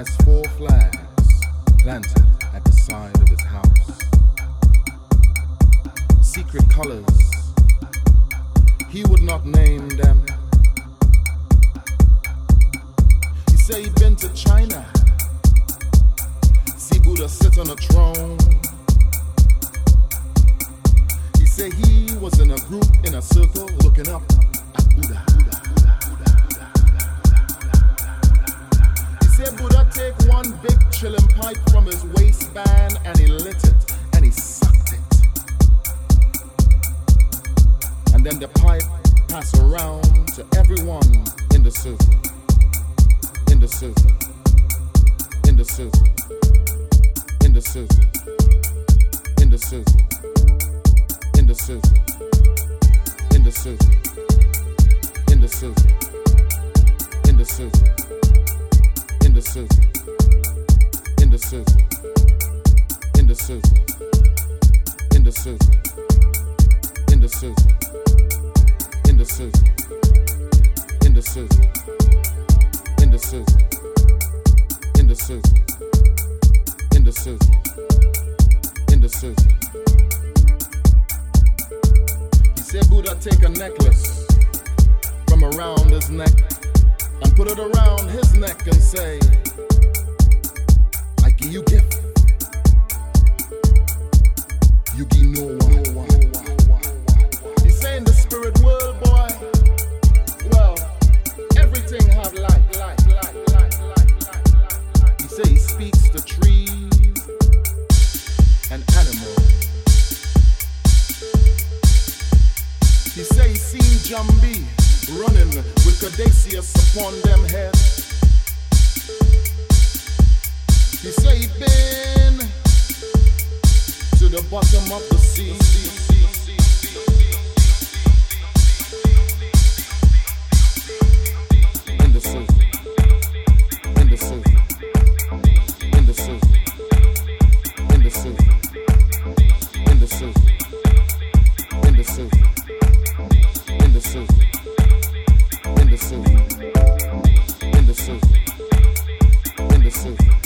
has four flags planted at the side of his house. Secret colors, he would not name them. He said he'd been to China, see Buddha sit on a throne. He said he was in a group in a circle looking up at Buddha. He said. Take one big chillum pipe from his waistband and he lit it and he sucked it. And then the pipe pass around to everyone in the circle. In the circle. In the circle. In the circle. In the circle. In the circle. In the circle. In the circle. In the circle. In the circle. In the circle. In the circle. In the circle. In the circle. In the circle. In the circle. In the circle. In the circle. In the circle. In the circle. He said Buddha take a necklace from around his neck put it around his neck and say, I give you gift. You give no one. He say in the spirit world, boy, well, everything have life. He say he speaks to trees and animals. He say he seen Jambi running with Cadacius upon them head. He say he been to the bottom of the sea. Listen.